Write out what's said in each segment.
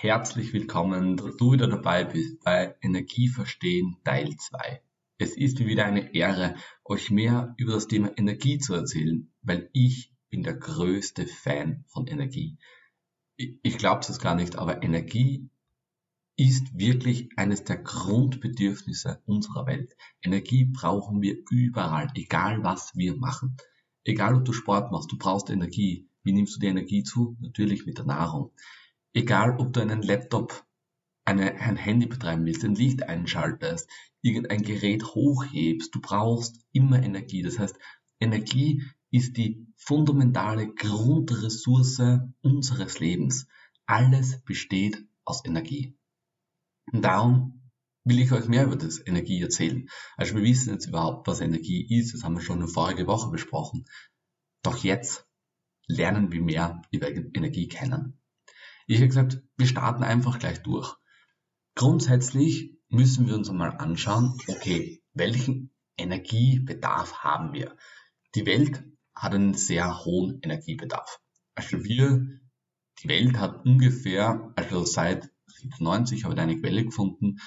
Herzlich willkommen, dass du wieder dabei bist bei Energieverstehen Teil 2. Es ist mir wieder eine Ehre, euch mehr über das Thema Energie zu erzählen, weil ich bin der größte Fan von Energie. Ich glaube es gar nicht, aber Energie ist wirklich eines der Grundbedürfnisse unserer Welt. Energie brauchen wir überall, egal was wir machen. Egal ob du Sport machst, du brauchst Energie. Wie nimmst du die Energie zu? Natürlich mit der Nahrung. Egal ob du einen Laptop, eine, ein Handy betreiben willst, ein Licht einschaltest, irgendein Gerät hochhebst, du brauchst immer Energie. Das heißt, Energie ist die fundamentale Grundressource unseres Lebens. Alles besteht aus Energie. Und darum will ich euch mehr über das Energie erzählen. Also wir wissen jetzt überhaupt, was Energie ist. Das haben wir schon in vorige Woche besprochen. Doch jetzt lernen wir mehr über Energie kennen. Ich habe gesagt, wir starten einfach gleich durch. Grundsätzlich müssen wir uns einmal anschauen, okay, welchen Energiebedarf haben wir? Die Welt hat einen sehr hohen Energiebedarf. Also wir, die Welt hat ungefähr, also seit 1990 habe ich eine Quelle gefunden,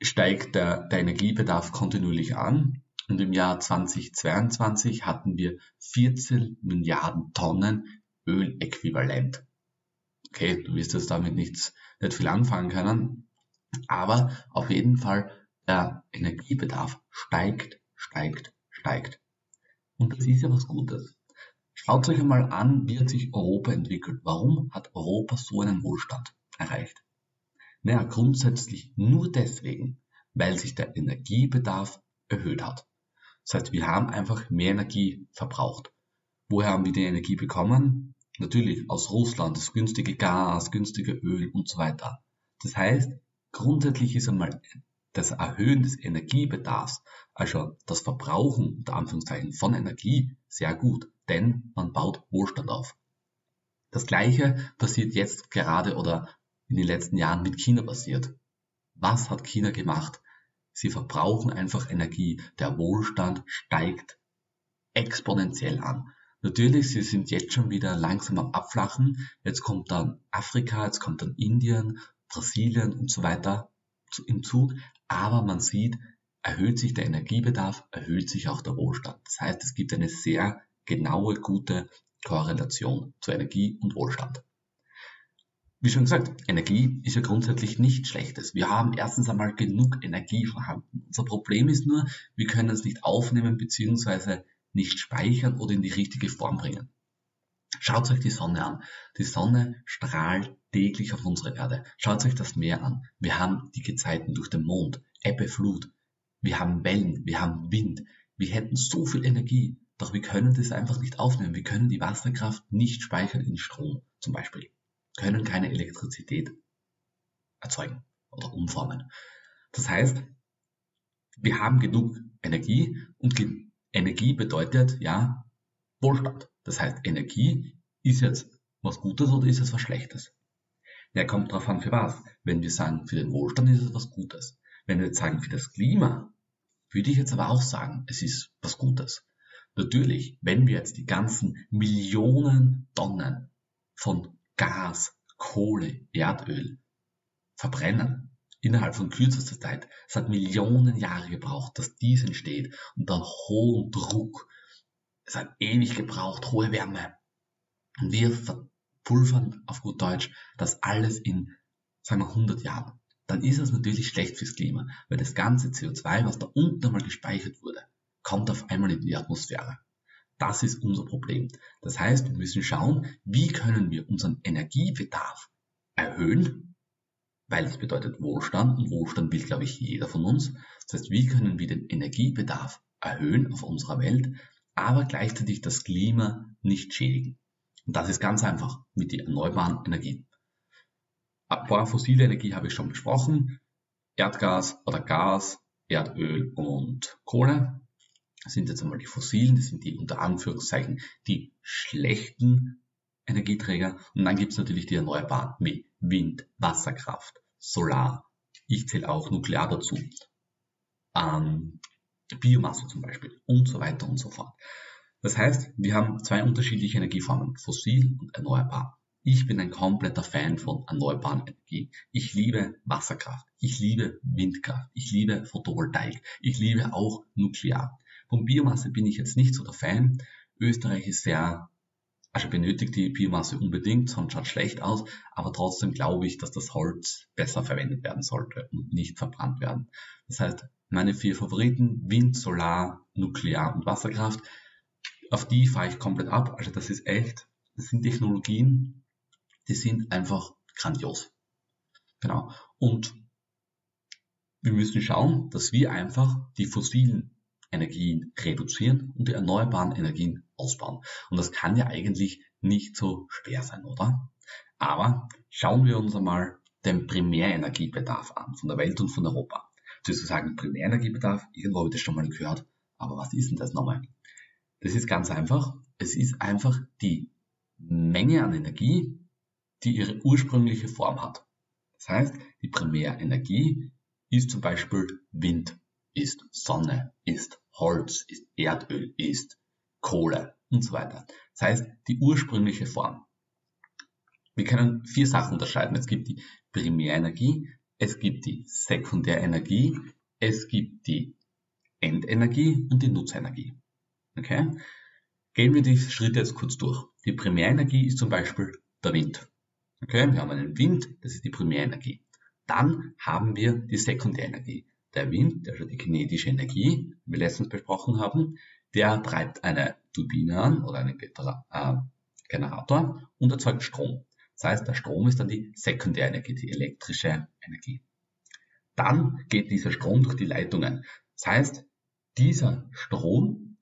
steigt der, der Energiebedarf kontinuierlich an. Und im Jahr 2022 hatten wir 14 Milliarden Tonnen Öläquivalent. Okay, du wirst jetzt damit nichts, nicht viel anfangen können, aber auf jeden Fall der Energiebedarf steigt, steigt, steigt. Und das ist ja was Gutes. Schaut euch einmal an, wie hat sich Europa entwickelt. Warum hat Europa so einen Wohlstand erreicht? Naja, grundsätzlich nur deswegen, weil sich der Energiebedarf erhöht hat. Das heißt, wir haben einfach mehr Energie verbraucht. Woher haben wir die Energie bekommen? Natürlich aus Russland, das günstige Gas, günstige Öl und so weiter. Das heißt, grundsätzlich ist einmal das Erhöhen des Energiebedarfs, also das Verbrauchen unter Anführungszeichen von Energie, sehr gut, denn man baut Wohlstand auf. Das gleiche passiert jetzt gerade oder in den letzten Jahren mit China passiert. Was hat China gemacht? Sie verbrauchen einfach Energie. Der Wohlstand steigt exponentiell an. Natürlich, sie sind jetzt schon wieder langsam am Abflachen. Jetzt kommt dann Afrika, jetzt kommt dann Indien, Brasilien und so weiter im Zug. Aber man sieht, erhöht sich der Energiebedarf, erhöht sich auch der Wohlstand. Das heißt, es gibt eine sehr genaue, gute Korrelation zu Energie und Wohlstand. Wie schon gesagt, Energie ist ja grundsätzlich nichts Schlechtes. Wir haben erstens einmal genug Energie vorhanden. Unser Problem ist nur, wir können es nicht aufnehmen bzw. nicht speichern oder in die richtige Form bringen. Schaut euch die Sonne an. Die Sonne strahlt täglich auf unsere Erde. Schaut euch das Meer an. Wir haben die Gezeiten durch den Mond, Ebbe, Flut. Wir haben Wellen, wir haben Wind. Wir hätten so viel Energie, doch wir können das einfach nicht aufnehmen. Wir können die Wasserkraft nicht speichern in Strom zum Beispiel können keine Elektrizität erzeugen oder umformen. Das heißt, wir haben genug Energie und Energie bedeutet ja Wohlstand. Das heißt, Energie ist jetzt was Gutes oder ist es was Schlechtes? Ja, kommt drauf an, für was. Wenn wir sagen, für den Wohlstand ist es was Gutes. Wenn wir jetzt sagen, für das Klima, würde ich jetzt aber auch sagen, es ist was Gutes. Natürlich, wenn wir jetzt die ganzen Millionen Tonnen von Gas, Kohle, Erdöl verbrennen innerhalb von kürzester Zeit. Es hat Millionen Jahre gebraucht, dass dies entsteht unter hohem Druck. Es hat ewig gebraucht, hohe Wärme. Und wir verpulvern auf gut Deutsch das alles in, sagen wir, 100 Jahren. Dann ist es natürlich schlecht fürs Klima, weil das ganze CO2, was da unten einmal gespeichert wurde, kommt auf einmal in die Atmosphäre. Das ist unser Problem. Das heißt, wir müssen schauen, wie können wir unseren Energiebedarf erhöhen, weil das bedeutet Wohlstand und Wohlstand will, glaube ich, jeder von uns. Das heißt, wie können wir den Energiebedarf erhöhen auf unserer Welt, aber gleichzeitig das Klima nicht schädigen. Und das ist ganz einfach mit den erneuerbaren Energien. Vor fossile Energie habe ich schon besprochen. Erdgas oder Gas, Erdöl und Kohle. Das sind jetzt einmal die fossilen, das sind die unter Anführungszeichen die schlechten Energieträger. Und dann gibt es natürlich die erneuerbaren wie Wind, Wasserkraft, Solar. Ich zähle auch Nuklear dazu. Ähm, Biomasse zum Beispiel und so weiter und so fort. Das heißt, wir haben zwei unterschiedliche Energieformen, fossil und erneuerbar. Ich bin ein kompletter Fan von erneuerbaren Energien. Ich liebe Wasserkraft. Ich liebe Windkraft. Ich liebe Photovoltaik. Ich liebe auch Nuklear. Von Biomasse bin ich jetzt nicht so der Fan. Österreich ist sehr, also benötigt die Biomasse unbedingt, sonst schaut schlecht aus. Aber trotzdem glaube ich, dass das Holz besser verwendet werden sollte und nicht verbrannt werden. Das heißt, meine vier Favoriten, Wind, Solar, Nuklear und Wasserkraft, auf die fahre ich komplett ab. Also das ist echt, das sind Technologien, die sind einfach grandios. Genau. Und wir müssen schauen, dass wir einfach die fossilen Energien reduzieren und die erneuerbaren Energien ausbauen. Und das kann ja eigentlich nicht so schwer sein, oder? Aber schauen wir uns einmal den Primärenergiebedarf an, von der Welt und von Europa. Sozusagen Primärenergiebedarf, irgendwo habe ich das schon mal gehört, aber was ist denn das nochmal? Das ist ganz einfach. Es ist einfach die Menge an Energie, die ihre ursprüngliche Form hat. Das heißt, die Primärenergie ist zum Beispiel Wind, ist Sonne, ist Holz, ist Erdöl, ist Kohle und so weiter. Das heißt, die ursprüngliche Form. Wir können vier Sachen unterscheiden. Es gibt die Primärenergie, es gibt die Sekundärenergie, es gibt die Endenergie und die Nutzenergie. Okay? Gehen wir die Schritte jetzt kurz durch. Die Primärenergie ist zum Beispiel der Wind. Okay, wir haben einen Wind, das ist die Primärenergie. Dann haben wir die Sekundärenergie. Der Wind, also die kinetische Energie, die wir letztens besprochen haben, der treibt eine Turbine an oder einen äh, Generator und erzeugt Strom. Das heißt, der Strom ist dann die Sekundärenergie, die elektrische Energie. Dann geht dieser Strom durch die Leitungen. Das heißt, dieser Strom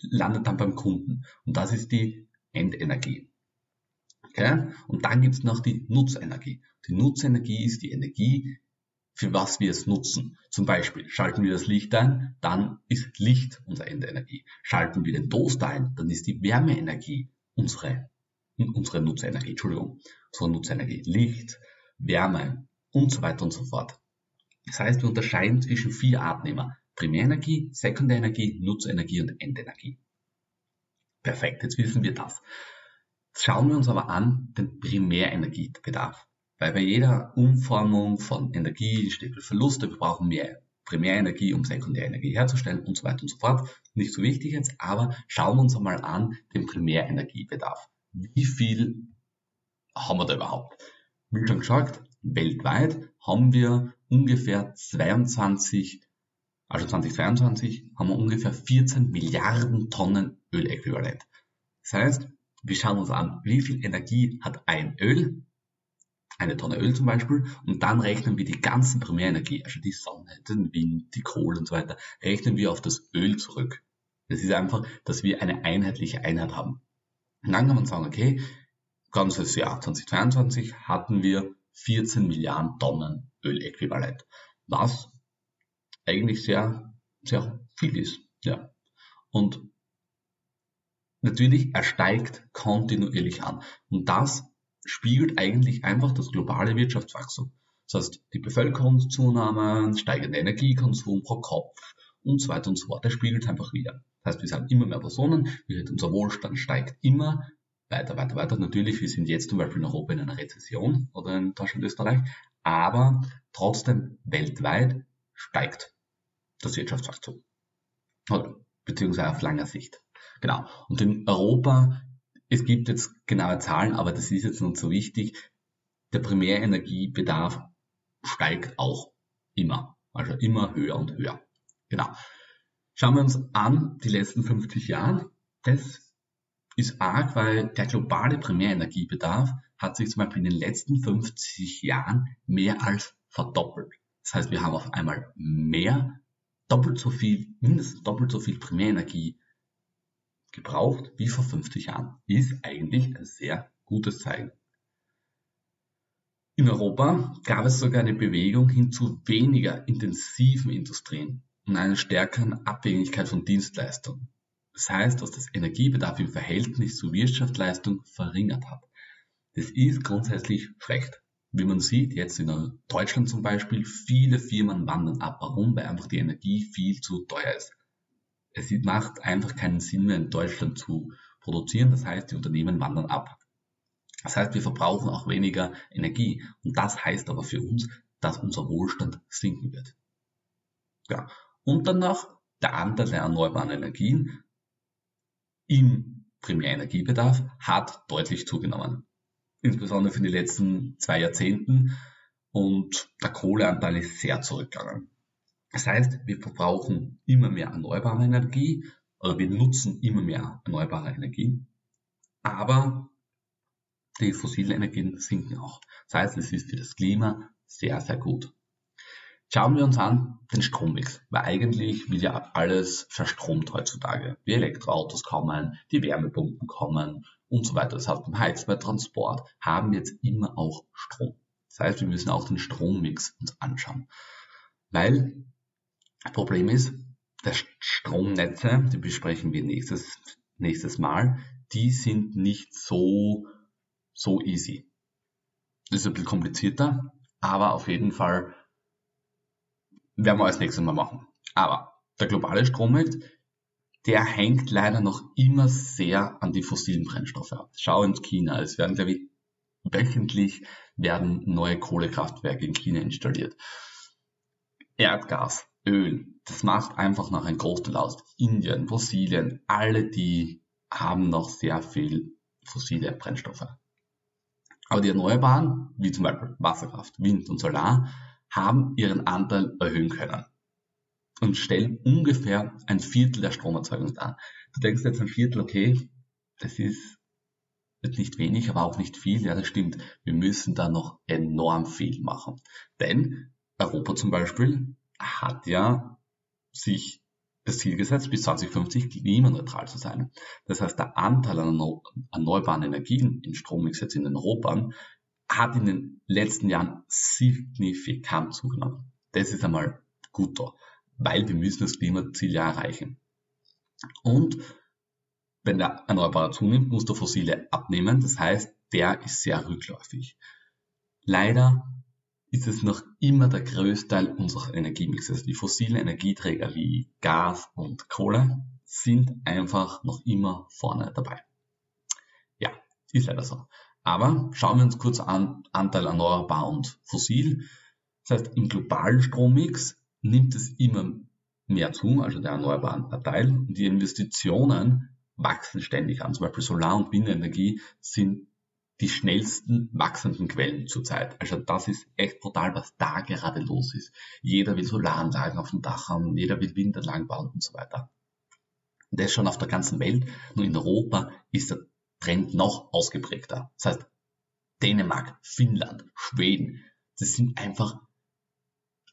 landet dann beim Kunden und das ist die Endenergie. Okay? Und dann gibt es noch die Nutzenergie. Die Nutzenergie ist die Energie, für was wir es nutzen. Zum Beispiel schalten wir das Licht ein, dann ist Licht unsere Endenergie. Schalten wir den Toaster ein, dann ist die Wärmeenergie unsere, unsere Nutzenergie. Entschuldigung, unsere Nutzenergie. Licht, Wärme und so weiter und so fort. Das heißt, wir unterscheiden zwischen vier Arten. Primärenergie, Sekundärenergie, Nutzenergie und Endenergie. Perfekt, jetzt wissen wir das. Schauen wir uns aber an den Primärenergiebedarf. Weil bei jeder Umformung von Energie entsteht Verluste, wir brauchen mehr Primärenergie, um Sekundärenergie herzustellen und so weiter und so fort. Nicht so wichtig jetzt, aber schauen wir uns einmal an den Primärenergiebedarf. Wie viel haben wir da überhaupt? Wie schon gesagt, weltweit haben wir ungefähr 22, also 2022 haben wir ungefähr 14 Milliarden Tonnen Öläquivalent. Das heißt, wir schauen uns an, wie viel Energie hat ein Öl, eine Tonne Öl zum Beispiel, und dann rechnen wir die ganzen Primärenergie, also die Sonne, den Wind, die Kohle und so weiter, rechnen wir auf das Öl zurück. Das ist einfach, dass wir eine einheitliche Einheit haben. Und dann kann man sagen, okay, ganzes Jahr 2022 hatten wir 14 Milliarden Tonnen Öläquivalent, was eigentlich sehr, sehr viel ist. Ja. Und Natürlich, er steigt kontinuierlich an. Und das spiegelt eigentlich einfach das globale Wirtschaftswachstum. Das heißt, die Bevölkerungszunahme, steigender Energiekonsum pro Kopf und so weiter und so fort. Das spiegelt einfach wieder. Das heißt, wir sind immer mehr Personen, unser Wohlstand steigt immer weiter, weiter, weiter. Natürlich, wir sind jetzt zum Beispiel in Europa in einer Rezession oder in Deutschland, Österreich, aber trotzdem weltweit steigt das Wirtschaftswachstum. Oder beziehungsweise auf langer Sicht. Genau. Und in Europa, es gibt jetzt genaue Zahlen, aber das ist jetzt nicht so wichtig. Der Primärenergiebedarf steigt auch immer. Also immer höher und höher. Genau. Schauen wir uns an, die letzten 50 Jahre. Das ist arg, weil der globale Primärenergiebedarf hat sich zum Beispiel in den letzten 50 Jahren mehr als verdoppelt. Das heißt, wir haben auf einmal mehr, doppelt so viel, mindestens doppelt so viel Primärenergie gebraucht wie vor 50 Jahren. Ist eigentlich ein sehr gutes Zeichen. In Europa gab es sogar eine Bewegung hin zu weniger intensiven Industrien und einer stärkeren Abhängigkeit von Dienstleistungen. Das heißt, dass das Energiebedarf im Verhältnis zur Wirtschaftsleistung verringert hat. Das ist grundsätzlich schlecht. Wie man sieht, jetzt in Deutschland zum Beispiel, viele Firmen wandern ab. Warum? Weil einfach die Energie viel zu teuer ist es macht einfach keinen Sinn mehr in Deutschland zu produzieren. Das heißt, die Unternehmen wandern ab. Das heißt, wir verbrauchen auch weniger Energie. Und das heißt aber für uns, dass unser Wohlstand sinken wird. Ja. Und dann noch der Anteil der erneuerbaren Energien im Primärenergiebedarf hat deutlich zugenommen. Insbesondere für die letzten zwei Jahrzehnten. Und der Kohleanteil ist sehr zurückgegangen. Das heißt, wir verbrauchen immer mehr erneuerbare Energie oder wir nutzen immer mehr erneuerbare Energie. Aber die fossilen Energien sinken auch. Das heißt, es ist für das Klima sehr, sehr gut. Schauen wir uns an den Strommix, weil eigentlich wird ja alles verstromt heutzutage. Die Elektroautos kommen, die Wärmepumpen kommen und so weiter. Das heißt, beim Heiz, bei Transport haben wir jetzt immer auch Strom. Das heißt, wir müssen auch den Strommix uns anschauen. Weil Problem ist, der Stromnetze, die besprechen wir nächstes, nächstes Mal, die sind nicht so so easy. Das ist ein bisschen komplizierter, aber auf jeden Fall werden wir als nächstes Mal machen. Aber der globale Strommarkt, der hängt leider noch immer sehr an die fossilen Brennstoffe ab. Schau ins China, es werden, glaube ich, wöchentlich werden neue Kohlekraftwerke in China installiert. Erdgas, Öl, das macht einfach noch ein Großteil aus. Indien, Brasilien, alle die haben noch sehr viel fossile Brennstoffe. Aber die Erneuerbaren, wie zum Beispiel Wasserkraft, Wind und Solar, haben ihren Anteil erhöhen können und stellen ungefähr ein Viertel der Stromerzeugung dar. Du denkst jetzt ein Viertel, okay, das ist jetzt nicht wenig, aber auch nicht viel. Ja, das stimmt. Wir müssen da noch enorm viel machen. Denn Europa zum Beispiel hat ja sich das Ziel gesetzt, bis 2050 klimaneutral zu sein. Das heißt, der Anteil an erneuerbaren Energien im Strommix jetzt in Europa hat in den letzten Jahren signifikant zugenommen. Das ist einmal gut da, weil wir müssen das Klimaziel ja erreichen. Und wenn der Erneuerbare zunimmt, muss der Fossile abnehmen. Das heißt, der ist sehr rückläufig. Leider ist es noch immer der größte Teil unseres Energiemixes. Die fossilen Energieträger wie Gas und Kohle sind einfach noch immer vorne dabei. Ja, ist leider so. Aber schauen wir uns kurz an, Anteil erneuerbar und fossil. Das heißt, im globalen Strommix nimmt es immer mehr zu, also der erneuerbaren Anteil. Und die Investitionen wachsen ständig an. Zum Beispiel Solar- und Windenergie sind die schnellsten wachsenden Quellen zurzeit. Also das ist echt brutal, was da gerade los ist. Jeder will Solaranlagen auf dem Dach haben, jeder will Windanlagen bauen und so weiter. Das schon auf der ganzen Welt. Nur in Europa ist der Trend noch ausgeprägter. Das heißt, Dänemark, Finnland, Schweden, das sind einfach,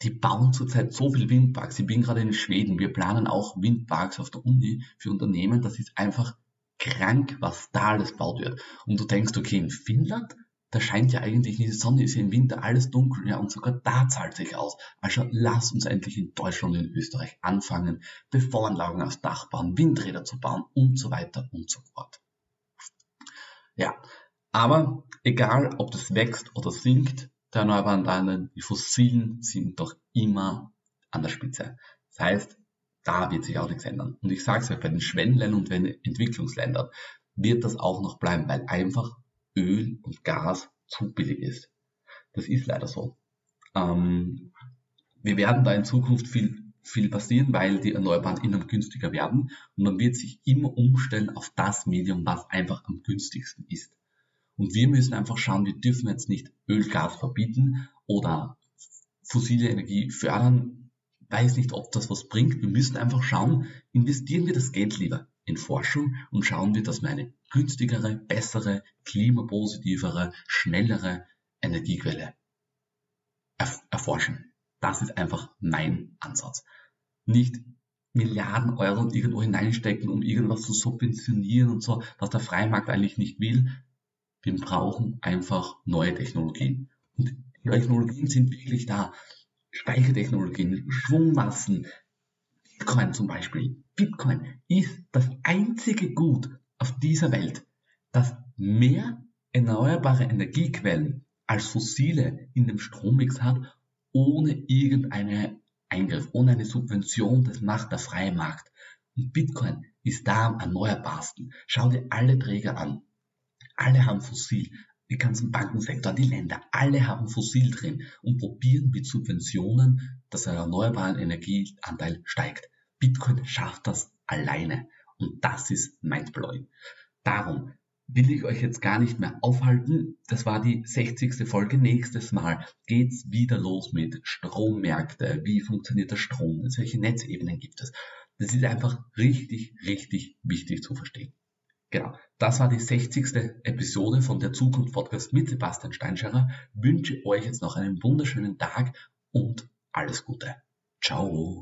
die bauen zurzeit so viel Windparks. Ich bin gerade in Schweden. Wir planen auch Windparks auf der Uni für Unternehmen. Das ist einfach krank, was da alles baut wird. Und du denkst, okay, in Finnland, da scheint ja eigentlich nicht die Sonne, ist ja im Winter alles dunkel, ja, und sogar da zahlt sich aus. Also lass uns endlich in Deutschland und in Österreich anfangen, Bevoranlagen aufs Dach bauen, Windräder zu bauen und so weiter und so fort. Ja, aber egal, ob das wächst oder sinkt, der erneuerbaren Energien, die fossilen sind doch immer an der Spitze. Das heißt, da wird sich auch nichts ändern. Und ich sage es euch, bei den Schwellenländern und den Entwicklungsländern wird das auch noch bleiben, weil einfach Öl und Gas zu billig ist. Das ist leider so. Ähm, wir werden da in Zukunft viel, viel passieren, weil die Erneuerbaren immer günstiger werden und man wird sich immer umstellen auf das Medium, was einfach am günstigsten ist. Und wir müssen einfach schauen, wir dürfen jetzt nicht Öl, Gas verbieten oder fossile Energie fördern, weiß nicht, ob das was bringt. Wir müssen einfach schauen, investieren wir das Geld lieber in Forschung und schauen wir, dass wir eine günstigere, bessere, klimapositivere, schnellere Energiequelle erf erforschen. Das ist einfach mein Ansatz. Nicht Milliarden Euro irgendwo hineinstecken, um irgendwas zu subventionieren und so, was der freie Markt eigentlich nicht will. Wir brauchen einfach neue Technologien. Und die Technologien sind wirklich da. Speichertechnologien, Schwungmassen, Bitcoin zum Beispiel. Bitcoin ist das einzige Gut auf dieser Welt, das mehr erneuerbare Energiequellen als fossile in dem Strommix hat, ohne irgendeine Eingriff, ohne eine Subvention, das macht der freie Markt. Und Bitcoin ist da am erneuerbarsten. Schau dir alle Träger an. Alle haben fossil. Die ganzen Bankensektor, die Länder, alle haben Fossil drin und probieren mit Subventionen, dass der erneuerbaren Energieanteil steigt. Bitcoin schafft das alleine und das ist mindblowing. Darum will ich euch jetzt gar nicht mehr aufhalten. Das war die 60. Folge. Nächstes Mal geht's wieder los mit Strommärkte. Wie funktioniert der Strom? Welche Netzebenen gibt es? Das ist einfach richtig, richtig wichtig zu verstehen. Genau, das war die 60. Episode von der Zukunft Podcast mit Sebastian Steinscherer. Wünsche euch jetzt noch einen wunderschönen Tag und alles Gute. Ciao.